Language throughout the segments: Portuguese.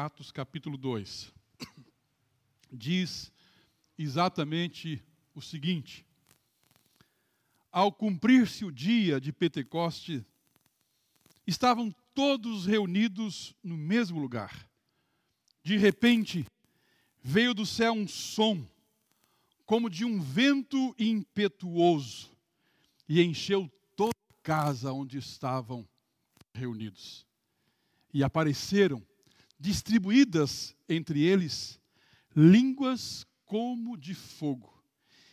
Atos capítulo 2. Diz exatamente o seguinte: Ao cumprir-se o dia de Pentecoste, estavam todos reunidos no mesmo lugar. De repente, veio do céu um som, como de um vento impetuoso, e encheu toda a casa onde estavam reunidos. E apareceram distribuídas entre eles línguas como de fogo,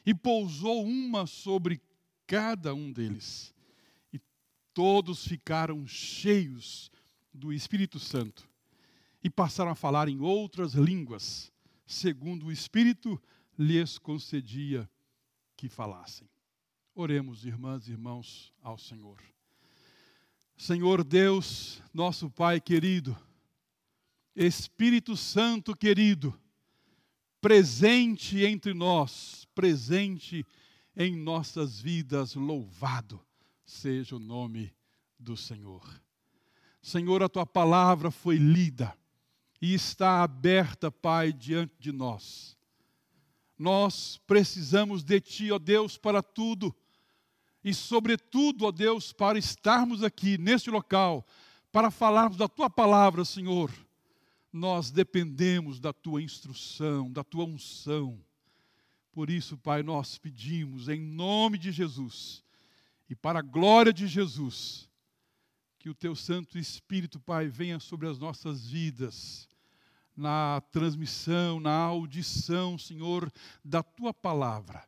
e pousou uma sobre cada um deles. E todos ficaram cheios do Espírito Santo e passaram a falar em outras línguas, segundo o Espírito lhes concedia que falassem. Oremos, irmãs e irmãos, ao Senhor. Senhor Deus, nosso Pai querido, Espírito Santo querido, presente entre nós, presente em nossas vidas, louvado seja o nome do Senhor. Senhor, a tua palavra foi lida e está aberta, Pai, diante de nós. Nós precisamos de Ti, ó Deus, para tudo e, sobretudo, ó Deus, para estarmos aqui neste local, para falarmos da Tua palavra, Senhor nós dependemos da tua instrução, da tua unção. Por isso, Pai, nós pedimos em nome de Jesus e para a glória de Jesus, que o teu Santo Espírito, Pai, venha sobre as nossas vidas, na transmissão, na audição, Senhor, da tua palavra,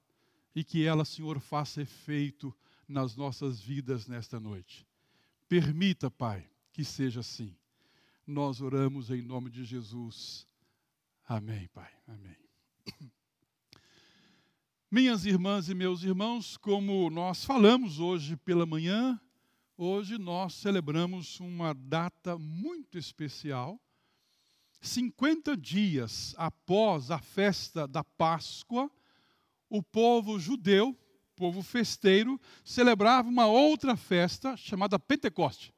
e que ela, Senhor, faça efeito nas nossas vidas nesta noite. Permita, Pai, que seja assim nós oramos em nome de Jesus. Amém, Pai. Amém. Minhas irmãs e meus irmãos, como nós falamos hoje pela manhã, hoje nós celebramos uma data muito especial. 50 dias após a festa da Páscoa, o povo judeu, povo festeiro, celebrava uma outra festa chamada Pentecoste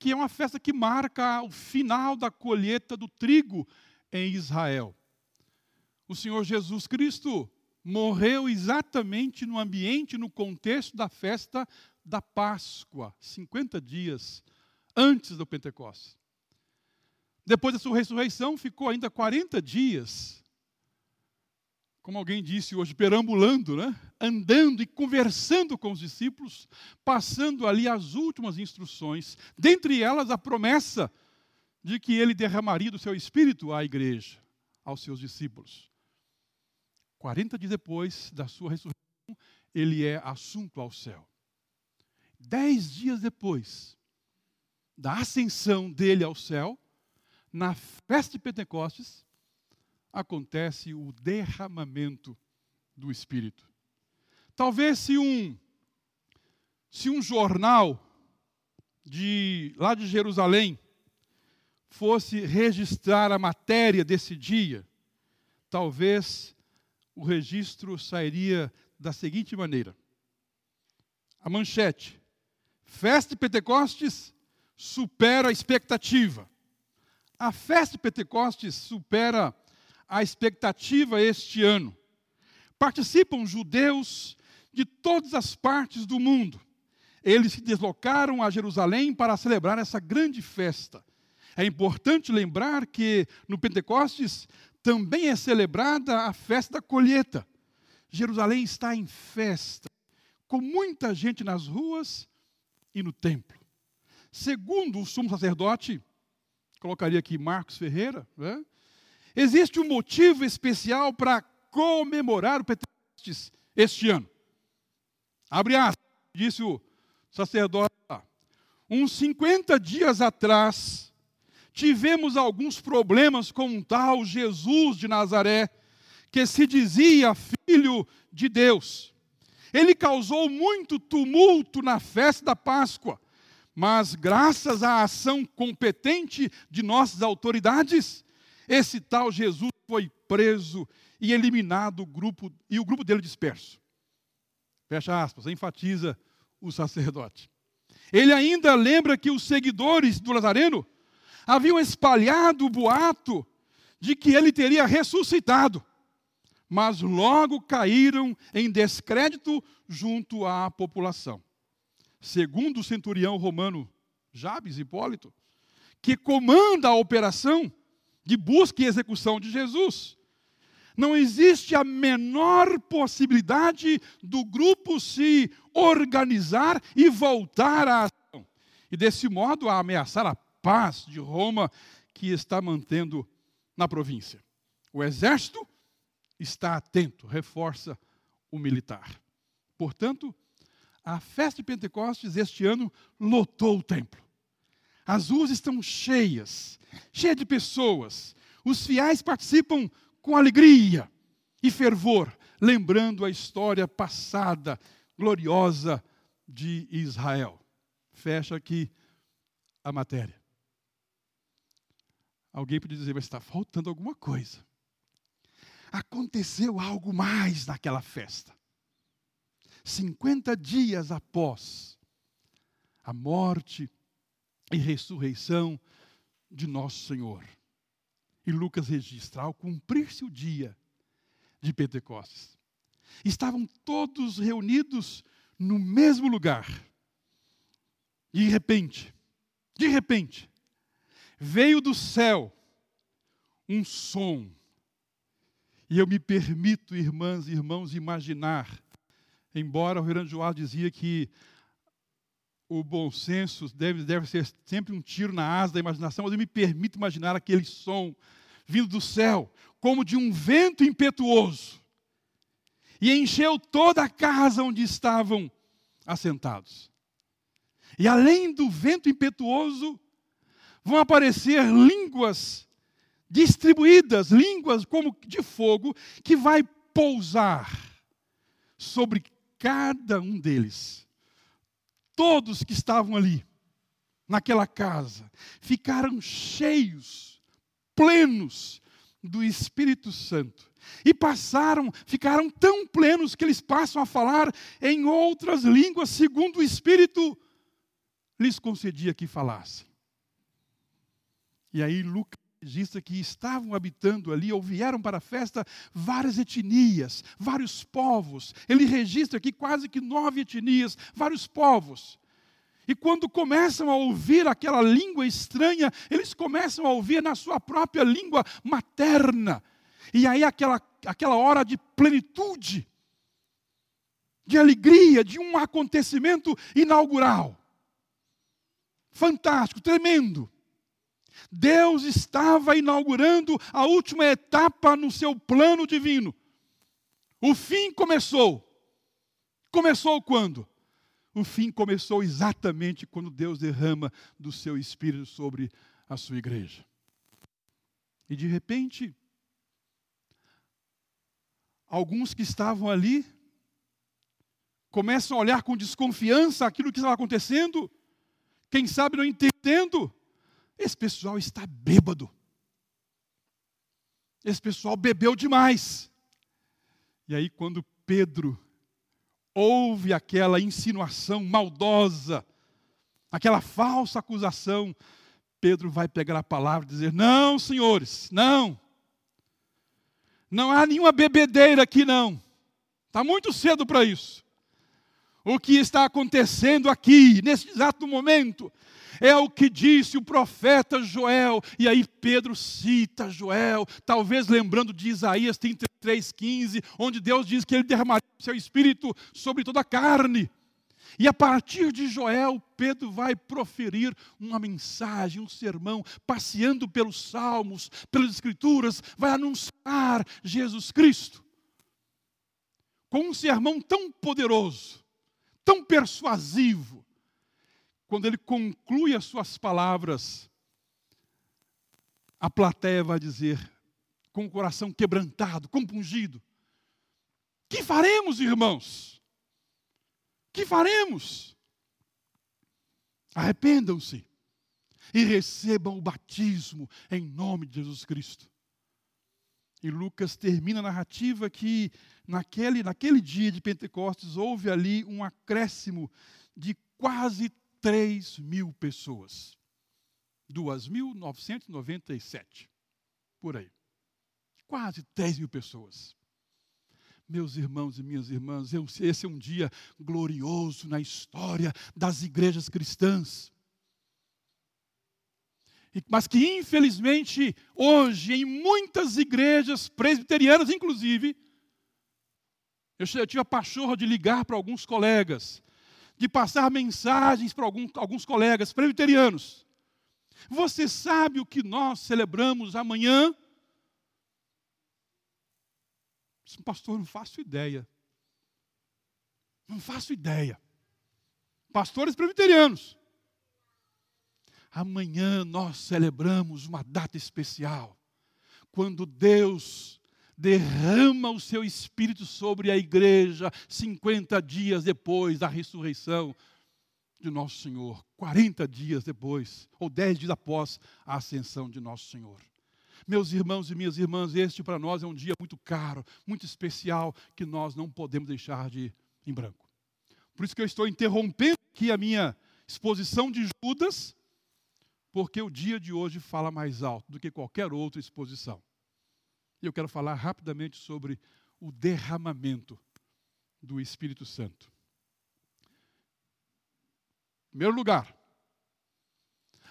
que é uma festa que marca o final da colheita do trigo em Israel. O Senhor Jesus Cristo morreu exatamente no ambiente, no contexto da festa da Páscoa, 50 dias antes do Pentecostes. Depois da sua ressurreição, ficou ainda 40 dias como alguém disse hoje, perambulando, né? andando e conversando com os discípulos, passando ali as últimas instruções, dentre elas a promessa de que ele derramaria do seu espírito à igreja, aos seus discípulos. 40 dias depois da sua ressurreição, ele é assunto ao céu. Dez dias depois da ascensão dele ao céu, na festa de Pentecostes, acontece o derramamento do Espírito. Talvez se um se um jornal de lá de Jerusalém fosse registrar a matéria desse dia, talvez o registro sairia da seguinte maneira: a manchete, festa de Pentecostes supera a expectativa. A festa de Pentecostes supera a expectativa este ano. Participam judeus de todas as partes do mundo. Eles se deslocaram a Jerusalém para celebrar essa grande festa. É importante lembrar que no Pentecostes também é celebrada a festa da colheita. Jerusalém está em festa, com muita gente nas ruas e no templo. Segundo o sumo sacerdote, colocaria aqui Marcos Ferreira, né? Existe um motivo especial para comemorar o Pentecostes este ano. Abre aspas, disse o sacerdote lá. Uns 50 dias atrás, tivemos alguns problemas com um tal Jesus de Nazaré, que se dizia filho de Deus. Ele causou muito tumulto na festa da Páscoa, mas graças à ação competente de nossas autoridades, esse tal Jesus foi preso e eliminado o grupo e o grupo dele disperso. Fecha aspas, enfatiza o sacerdote. Ele ainda lembra que os seguidores do Lazareno haviam espalhado o boato de que ele teria ressuscitado, mas logo caíram em descrédito junto à população. Segundo o centurião romano Jabes Hipólito, que comanda a operação de busca e execução de Jesus, não existe a menor possibilidade do grupo se organizar e voltar à ação. E desse modo a ameaçar a paz de Roma que está mantendo na província. O exército está atento, reforça o militar. Portanto, a festa de Pentecostes este ano lotou o templo. As ruas estão cheias, cheias de pessoas. Os fiéis participam com alegria e fervor, lembrando a história passada, gloriosa de Israel. Fecha aqui a matéria. Alguém pode dizer, mas está faltando alguma coisa. Aconteceu algo mais naquela festa. 50 dias após a morte e ressurreição de nosso Senhor. E Lucas registra, ao cumprir-se o dia de Pentecostes, estavam todos reunidos no mesmo lugar. De repente, de repente, veio do céu um som. E eu me permito, irmãs e irmãos, imaginar, embora o Reverendo Joás dizia que o bom senso deve, deve ser sempre um tiro na asa da imaginação, mas eu me permito imaginar aquele som vindo do céu, como de um vento impetuoso, e encheu toda a casa onde estavam assentados. E além do vento impetuoso, vão aparecer línguas distribuídas, línguas como de fogo, que vai pousar sobre cada um deles todos que estavam ali, naquela casa, ficaram cheios, plenos do Espírito Santo. E passaram, ficaram tão plenos que eles passam a falar em outras línguas, segundo o Espírito lhes concedia que falassem. E aí Lucas registra que estavam habitando ali, ou vieram para a festa, várias etnias, vários povos. Ele registra aqui quase que nove etnias, vários povos. E quando começam a ouvir aquela língua estranha, eles começam a ouvir na sua própria língua materna. E aí aquela, aquela hora de plenitude, de alegria, de um acontecimento inaugural. Fantástico, tremendo. Deus estava inaugurando a última etapa no seu plano divino. O fim começou. Começou quando? O fim começou exatamente quando Deus derrama do seu espírito sobre a sua igreja. E de repente, alguns que estavam ali começam a olhar com desconfiança aquilo que estava acontecendo, quem sabe não entendendo esse pessoal está bêbado. Esse pessoal bebeu demais. E aí, quando Pedro ouve aquela insinuação maldosa, aquela falsa acusação, Pedro vai pegar a palavra e dizer: Não, senhores, não. Não há nenhuma bebedeira aqui, não. Está muito cedo para isso. O que está acontecendo aqui, nesse exato momento, é o que disse o profeta Joel. E aí Pedro cita Joel, talvez lembrando de Isaías 33:15, onde Deus diz que ele derramaria o seu espírito sobre toda a carne. E a partir de Joel, Pedro vai proferir uma mensagem, um sermão, passeando pelos salmos, pelas escrituras, vai anunciar Jesus Cristo. Com um sermão tão poderoso, tão persuasivo, quando ele conclui as suas palavras, a plateia vai dizer, com o coração quebrantado, compungido: Que faremos, irmãos? Que faremos? Arrependam-se e recebam o batismo em nome de Jesus Cristo. E Lucas termina a narrativa que naquele, naquele dia de Pentecostes houve ali um acréscimo de quase 3 mil pessoas. 2.997, por aí. Quase 10 mil pessoas. Meus irmãos e minhas irmãs, esse é um dia glorioso na história das igrejas cristãs. Mas que, infelizmente, hoje, em muitas igrejas presbiterianas, inclusive, eu tive a pachorra de ligar para alguns colegas, de passar mensagens para alguns, alguns colegas presbiterianos. Você sabe o que nós celebramos amanhã? Pastor, não faço ideia. Não faço ideia. Pastores presbiterianos. Amanhã nós celebramos uma data especial. Quando Deus derrama o seu espírito sobre a igreja 50 dias depois da ressurreição de nosso Senhor, 40 dias depois, ou 10 dias após a ascensão de nosso Senhor. Meus irmãos e minhas irmãs, este para nós é um dia muito caro, muito especial, que nós não podemos deixar de ir em branco. Por isso que eu estou interrompendo aqui a minha exposição de Judas, porque o dia de hoje fala mais alto do que qualquer outra exposição. E eu quero falar rapidamente sobre o derramamento do Espírito Santo. Em primeiro lugar,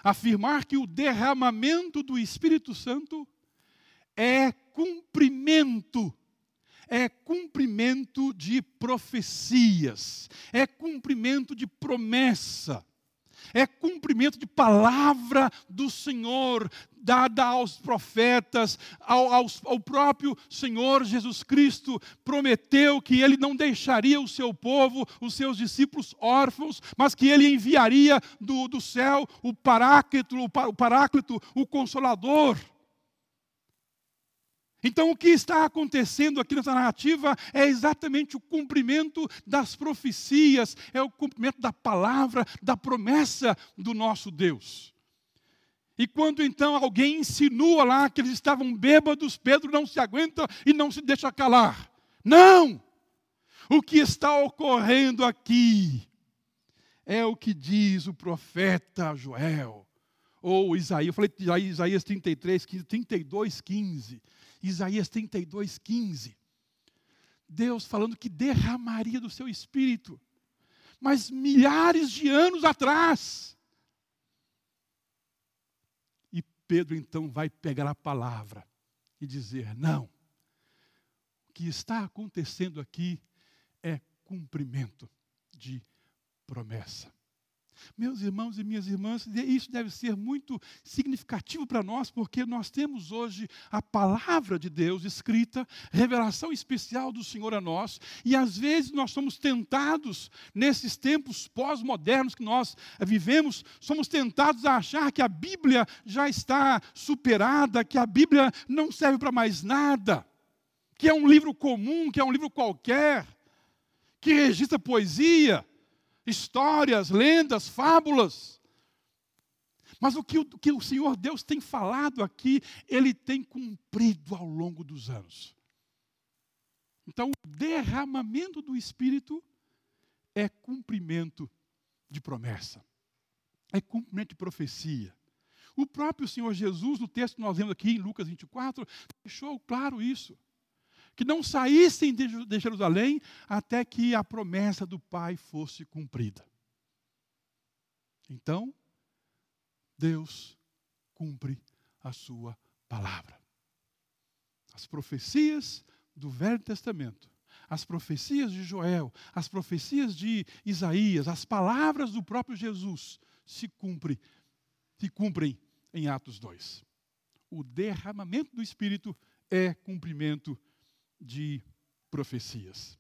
afirmar que o derramamento do Espírito Santo é cumprimento, é cumprimento de profecias, é cumprimento de promessa, é cumprimento de palavra do Senhor dada aos profetas, ao, ao próprio Senhor Jesus Cristo, prometeu que ele não deixaria o seu povo, os seus discípulos órfãos, mas que ele enviaria do, do céu o paráclito, o paráclito, o consolador. Então, o que está acontecendo aqui nessa narrativa é exatamente o cumprimento das profecias, é o cumprimento da palavra, da promessa do nosso Deus. E quando então alguém insinua lá que eles estavam bêbados, Pedro não se aguenta e não se deixa calar. Não! O que está ocorrendo aqui é o que diz o profeta Joel, ou Isaías, eu falei Isaías 33, 15, 32, 15. Isaías 32, 15. Deus falando que derramaria do seu espírito, mas milhares de anos atrás. Pedro então vai pegar a palavra e dizer: não, o que está acontecendo aqui é cumprimento de promessa. Meus irmãos e minhas irmãs, isso deve ser muito significativo para nós, porque nós temos hoje a palavra de Deus escrita, revelação especial do Senhor a nós, e às vezes nós somos tentados, nesses tempos pós-modernos que nós vivemos, somos tentados a achar que a Bíblia já está superada, que a Bíblia não serve para mais nada, que é um livro comum, que é um livro qualquer, que registra poesia histórias, lendas, fábulas. Mas o que, o que o Senhor Deus tem falado aqui, Ele tem cumprido ao longo dos anos. Então, o derramamento do Espírito é cumprimento de promessa, é cumprimento de profecia. O próprio Senhor Jesus, no texto que nós lemos aqui em Lucas 24, deixou claro isso que não saíssem de Jerusalém até que a promessa do Pai fosse cumprida. Então, Deus cumpre a sua palavra. As profecias do Velho Testamento, as profecias de Joel, as profecias de Isaías, as palavras do próprio Jesus se cumprem, se cumprem em Atos 2. O derramamento do Espírito é cumprimento de profecias.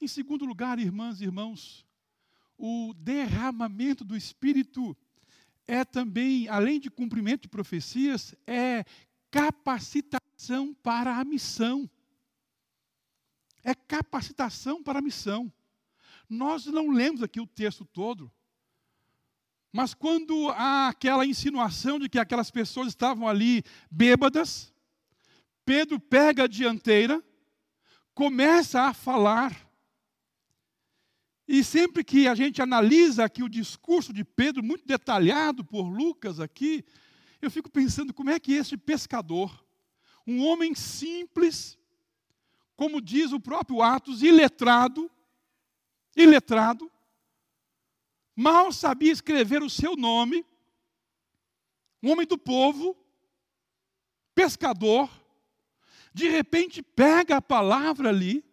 Em segundo lugar, irmãs e irmãos, o derramamento do Espírito é também, além de cumprimento de profecias, é capacitação para a missão. É capacitação para a missão. Nós não lemos aqui o texto todo, mas quando há aquela insinuação de que aquelas pessoas estavam ali bêbadas, Pedro pega a dianteira, começa a falar, E sempre que a gente analisa aqui o discurso de Pedro, muito detalhado por Lucas aqui, eu fico pensando como é que esse pescador, um homem simples, como diz o próprio Atos, iletrado, iletrado, mal sabia escrever o seu nome, um homem do povo, pescador, de repente pega a palavra ali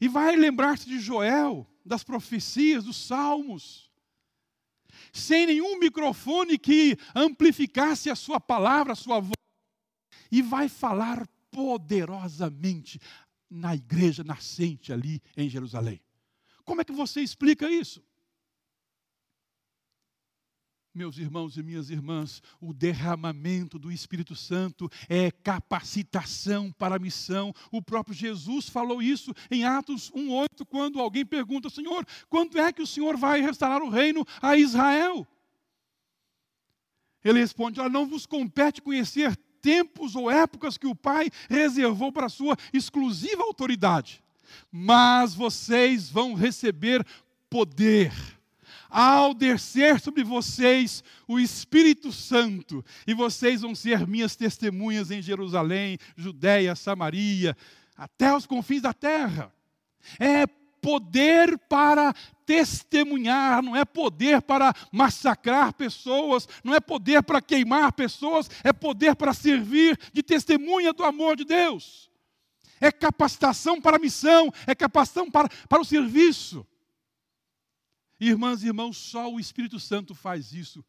e vai lembrar-se de Joel, das profecias, dos salmos, sem nenhum microfone que amplificasse a sua palavra, a sua voz, e vai falar poderosamente na igreja nascente ali em Jerusalém. Como é que você explica isso? Meus irmãos e minhas irmãs, o derramamento do Espírito Santo é capacitação para a missão. O próprio Jesus falou isso em Atos 1:8, quando alguém pergunta: "Senhor, quando é que o Senhor vai restaurar o reino a Israel?" Ele responde: "Não vos compete conhecer tempos ou épocas que o Pai reservou para a sua exclusiva autoridade, mas vocês vão receber poder ao descer sobre vocês o Espírito Santo, e vocês vão ser minhas testemunhas em Jerusalém, Judéia, Samaria, até os confins da terra. É poder para testemunhar, não é poder para massacrar pessoas, não é poder para queimar pessoas, é poder para servir de testemunha do amor de Deus. É capacitação para a missão, é capacitação para, para o serviço. Irmãs e irmãos, só o Espírito Santo faz isso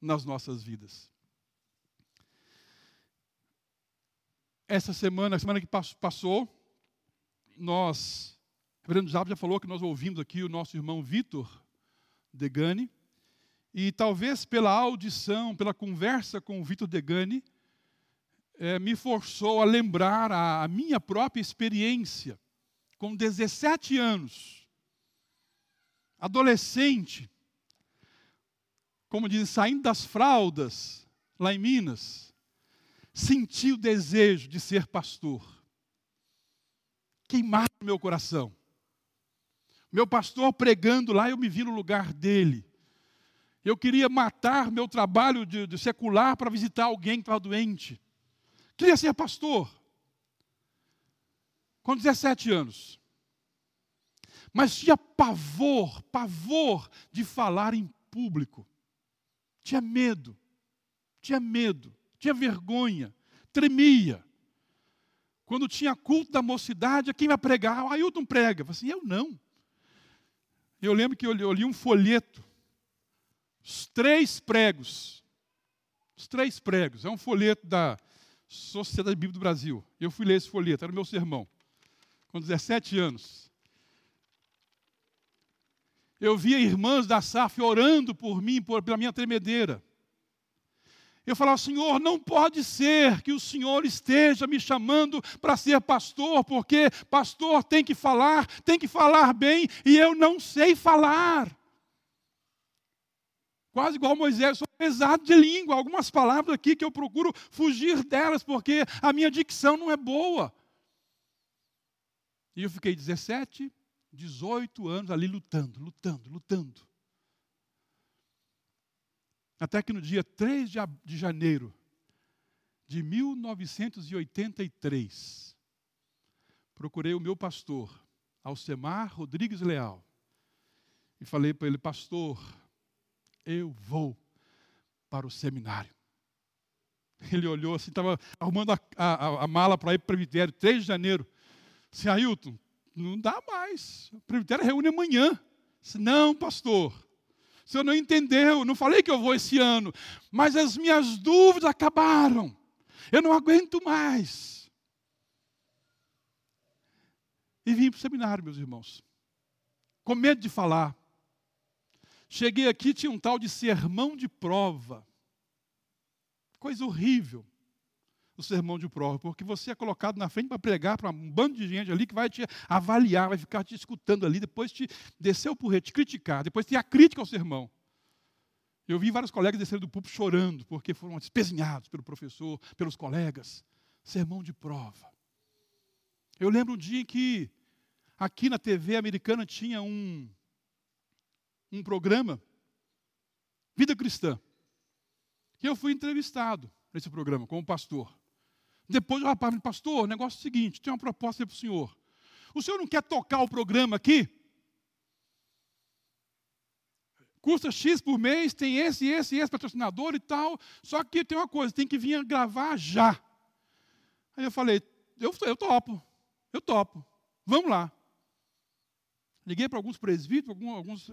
nas nossas vidas. Essa semana, a semana que passou, nós, o reverendo Jabo já falou que nós ouvimos aqui o nosso irmão Vitor Degani, e talvez pela audição, pela conversa com o Vitor Degani, é, me forçou a lembrar a, a minha própria experiência com 17 anos adolescente, como dizem, saindo das fraldas, lá em Minas, senti o desejo de ser pastor. Queimar no meu coração. Meu pastor pregando lá, eu me vi no lugar dele. Eu queria matar meu trabalho de, de secular para visitar alguém que estava doente. Queria ser pastor. Com 17 anos mas tinha pavor, pavor de falar em público. Tinha medo, tinha medo, tinha vergonha, tremia. Quando tinha culto da mocidade, quem vai pregar? O Ailton prega. Eu assim, eu não. Eu lembro que eu li, eu li um folheto, os três pregos, os três pregos, é um folheto da Sociedade Bíblica do Brasil. Eu fui ler esse folheto, era o meu sermão, com 17 anos. Eu via irmãs da SAF orando por mim, por, pela minha tremedeira. Eu falava, Senhor, não pode ser que o Senhor esteja me chamando para ser pastor, porque pastor tem que falar, tem que falar bem, e eu não sei falar. Quase igual Moisés, sou pesado de língua, algumas palavras aqui que eu procuro fugir delas, porque a minha dicção não é boa. E eu fiquei 17, 18 anos ali lutando, lutando, lutando. Até que no dia 3 de janeiro de 1983, procurei o meu pastor, Alcemar Rodrigues Leal, e falei para ele: Pastor, eu vou para o seminário. Ele olhou assim, estava arrumando a, a, a mala para ir para o presbitério, 3 de janeiro. Disse, Ailton, não dá mais. O presbitério reúne amanhã. Não, pastor. O senhor não entendeu. Não falei que eu vou esse ano. Mas as minhas dúvidas acabaram. Eu não aguento mais. E vim para o seminário, meus irmãos. Com medo de falar. Cheguei aqui, tinha um tal de sermão de prova. Coisa horrível o sermão de prova, porque você é colocado na frente para pregar para um bando de gente ali que vai te avaliar, vai ficar te escutando ali, depois te descer o porrete, te criticar, depois tem a crítica ao sermão. Eu vi vários colegas descerem do púlpito chorando, porque foram despezinhados pelo professor, pelos colegas. Sermão de prova. Eu lembro um dia em que aqui na TV americana tinha um, um programa, Vida Cristã, que eu fui entrevistado nesse programa como pastor. Depois o rapaz me pastor, o negócio é o seguinte, tem uma proposta para o senhor. O senhor não quer tocar o programa aqui? Custa X por mês, tem esse, esse, esse patrocinador e tal. Só que tem uma coisa, tem que vir gravar já. Aí eu falei, eu, eu topo, eu topo, vamos lá. Liguei para alguns presbíteros, alguns,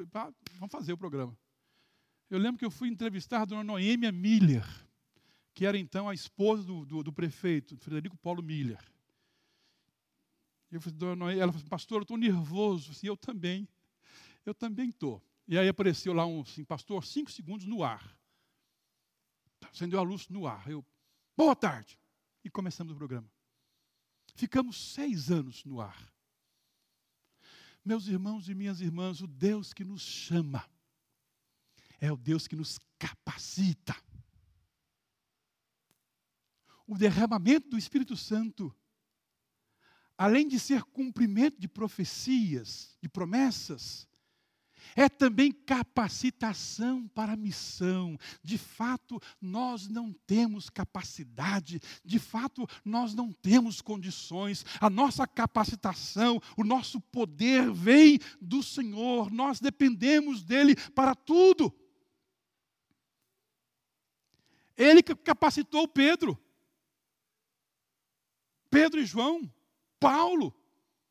vamos fazer o programa. Eu lembro que eu fui entrevistar a dona Noêmia Miller, que era então a esposa do, do, do prefeito, Frederico Paulo Miller. Eu falei, dona ela falou, pastor, eu estou nervoso. Eu, eu também, eu também estou. E aí apareceu lá um assim, pastor, cinco segundos no ar. Acendeu a luz no ar. Eu, boa tarde. E começamos o programa. Ficamos seis anos no ar. Meus irmãos e minhas irmãs, o Deus que nos chama é o Deus que nos capacita. O derramamento do Espírito Santo, além de ser cumprimento de profecias, de promessas, é também capacitação para a missão. De fato, nós não temos capacidade, de fato, nós não temos condições. A nossa capacitação, o nosso poder vem do Senhor, nós dependemos dele para tudo. Ele capacitou Pedro, Pedro e João, Paulo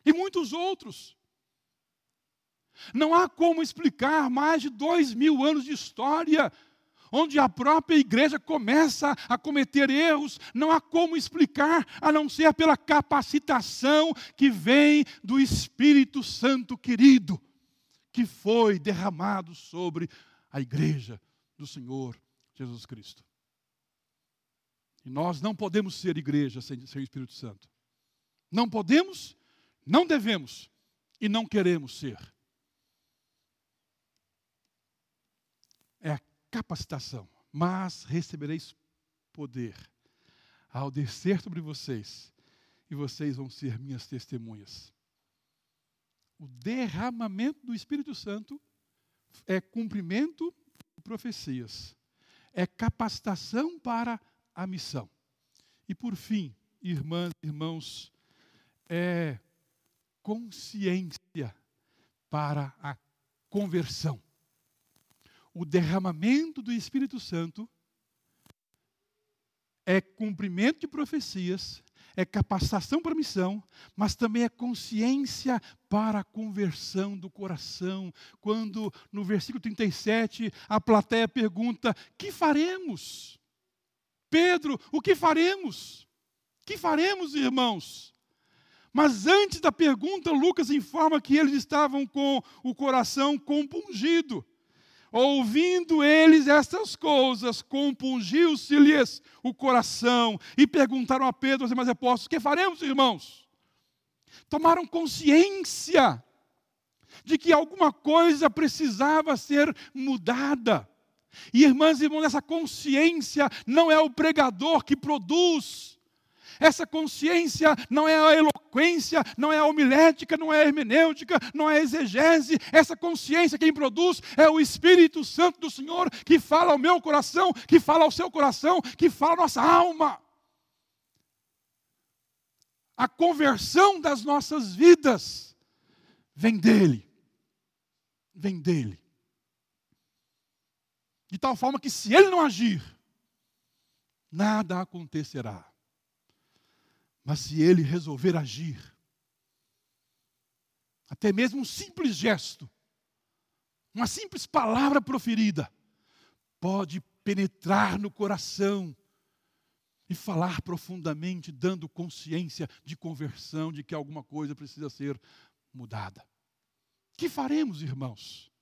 e muitos outros. Não há como explicar mais de dois mil anos de história, onde a própria igreja começa a cometer erros, não há como explicar, a não ser pela capacitação que vem do Espírito Santo querido, que foi derramado sobre a igreja do Senhor Jesus Cristo. E nós não podemos ser igreja sem, sem o Espírito Santo. Não podemos, não devemos e não queremos ser. é a capacitação. Mas recebereis poder ao descer sobre vocês, e vocês vão ser minhas testemunhas. O derramamento do Espírito Santo é cumprimento de profecias, é capacitação para a missão. E por fim, irmãs e irmãos, é consciência para a conversão o derramamento do Espírito Santo é cumprimento de profecias, é capacitação para a missão, mas também é consciência para a conversão do coração. Quando no versículo 37 a plateia pergunta: "Que faremos?" Pedro, o que faremos? Que faremos, irmãos? Mas antes da pergunta, Lucas informa que eles estavam com o coração compungido. Ouvindo eles estas coisas, compungiu-se-lhes o coração e perguntaram a Pedro e aos demais apóstolos: Que faremos, irmãos? Tomaram consciência de que alguma coisa precisava ser mudada. E irmãs e irmãos, essa consciência não é o pregador que produz, essa consciência não é a eloquência, não é a homilética, não é a hermenêutica, não é a exegese. Essa consciência quem produz é o Espírito Santo do Senhor que fala ao meu coração, que fala ao seu coração, que fala à nossa alma. A conversão das nossas vidas vem dele. Vem dele. De tal forma que se ele não agir, nada acontecerá. Mas se ele resolver agir, até mesmo um simples gesto, uma simples palavra proferida, pode penetrar no coração e falar profundamente, dando consciência de conversão, de que alguma coisa precisa ser mudada. Que faremos, irmãos?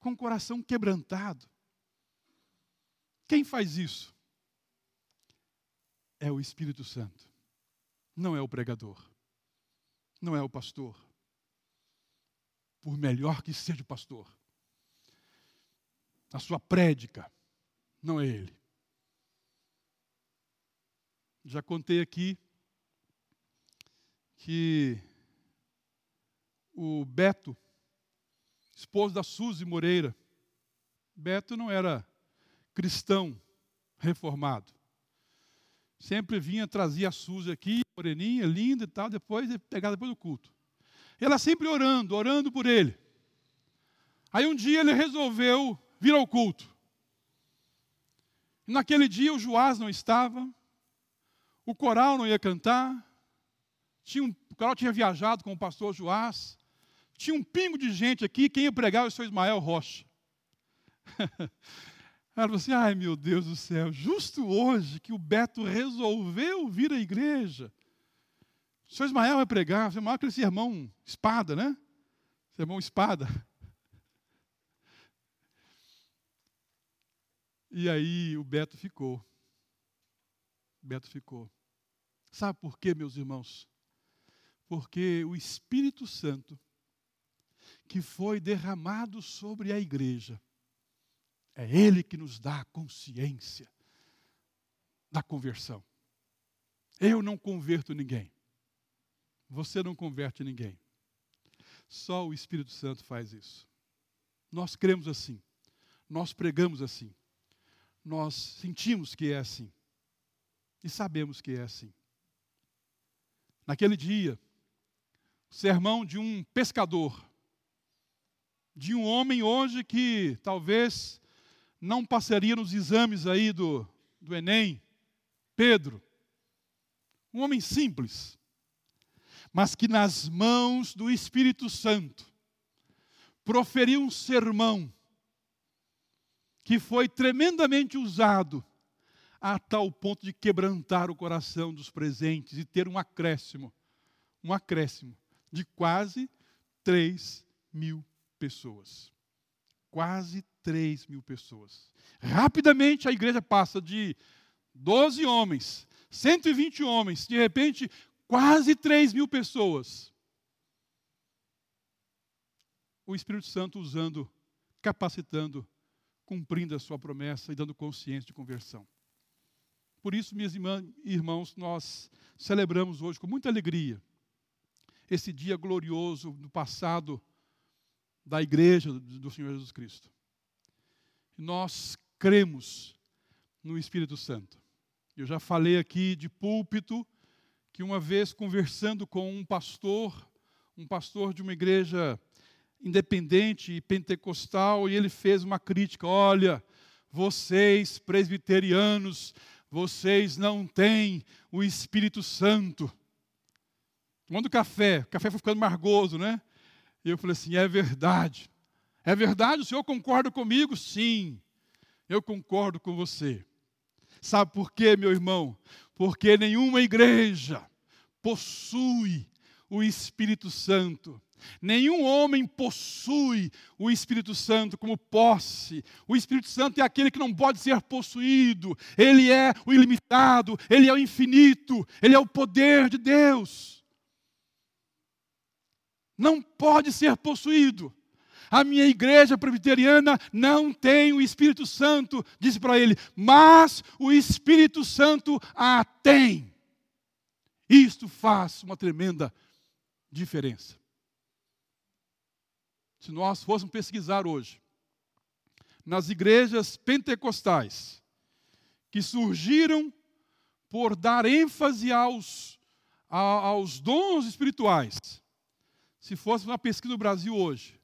Com o coração quebrantado. Quem faz isso? É o Espírito Santo não é o pregador, não é o pastor. Por melhor que seja o pastor, a sua prédica não é ele. Já contei aqui que o Beto, esposo da Suzy Moreira. Beto não era cristão reformado. Sempre vinha, trazia a Suzy aqui, moreninha, linda e tal, depois pegada depois do culto. Ela sempre orando, orando por ele. Aí um dia ele resolveu vir ao culto. Naquele dia o Joás não estava, o coral não ia cantar, tinha um, o coral tinha viajado com o pastor Joás, tinha um pingo de gente aqui, quem ia pregar era o senhor Ismael Rocha. Ela falou assim: ai meu Deus do céu, justo hoje que o Beto resolveu vir à igreja. O senhor Ismael vai pregar, o senhor Ismael é aquele sermão espada, né? Sermão espada. E aí o Beto ficou. O Beto ficou. Sabe por quê, meus irmãos? Porque o Espírito Santo, que foi derramado sobre a igreja, é Ele que nos dá a consciência da conversão. Eu não converto ninguém. Você não converte ninguém. Só o Espírito Santo faz isso. Nós cremos assim. Nós pregamos assim nós sentimos que é assim. E sabemos que é assim. Naquele dia, o sermão de um pescador, de um homem hoje que talvez não passaria nos exames aí do, do Enem, Pedro, um homem simples, mas que nas mãos do Espírito Santo proferiu um sermão que foi tremendamente usado a tal ponto de quebrantar o coração dos presentes e ter um acréscimo, um acréscimo de quase 3 mil pessoas. Quase 3 mil pessoas. Rapidamente a igreja passa de 12 homens, 120 homens, de repente, quase 3 mil pessoas. O Espírito Santo usando, capacitando cumprindo a sua promessa e dando consciência de conversão. Por isso, meus irmãos, nós celebramos hoje com muita alegria esse dia glorioso do passado da igreja do Senhor Jesus Cristo. Nós cremos no Espírito Santo. Eu já falei aqui de púlpito que uma vez conversando com um pastor, um pastor de uma igreja independente e pentecostal, e ele fez uma crítica: olha, vocês presbiterianos, vocês não têm o Espírito Santo. Tomando café, o café foi ficando margoso, né? E eu falei assim: é verdade. É verdade, o senhor concorda comigo? Sim, eu concordo com você. Sabe por quê, meu irmão? Porque nenhuma igreja possui o Espírito Santo Nenhum homem possui o Espírito Santo como posse. O Espírito Santo é aquele que não pode ser possuído. Ele é o ilimitado, ele é o infinito, ele é o poder de Deus. Não pode ser possuído. A minha igreja presbiteriana não tem o Espírito Santo, disse para ele, mas o Espírito Santo a tem. Isto faz uma tremenda diferença. Se nós fôssemos pesquisar hoje, nas igrejas pentecostais, que surgiram por dar ênfase aos, aos dons espirituais, se fosse uma pesquisa no Brasil hoje,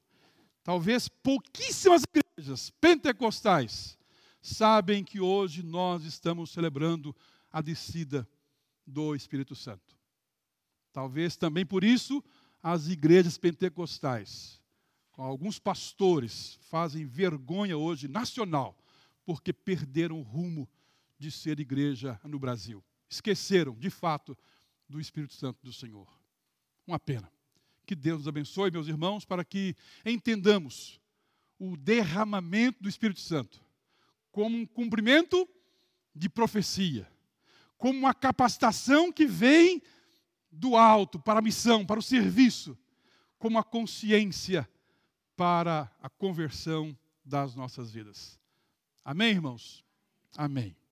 talvez pouquíssimas igrejas pentecostais sabem que hoje nós estamos celebrando a descida do Espírito Santo. Talvez também por isso as igrejas pentecostais alguns pastores fazem vergonha hoje nacional porque perderam o rumo de ser igreja no Brasil. Esqueceram, de fato, do Espírito Santo do Senhor. Uma pena. Que Deus nos abençoe, meus irmãos, para que entendamos o derramamento do Espírito Santo como um cumprimento de profecia, como uma capacitação que vem do alto para a missão, para o serviço, como a consciência para a conversão das nossas vidas. Amém, irmãos? Amém.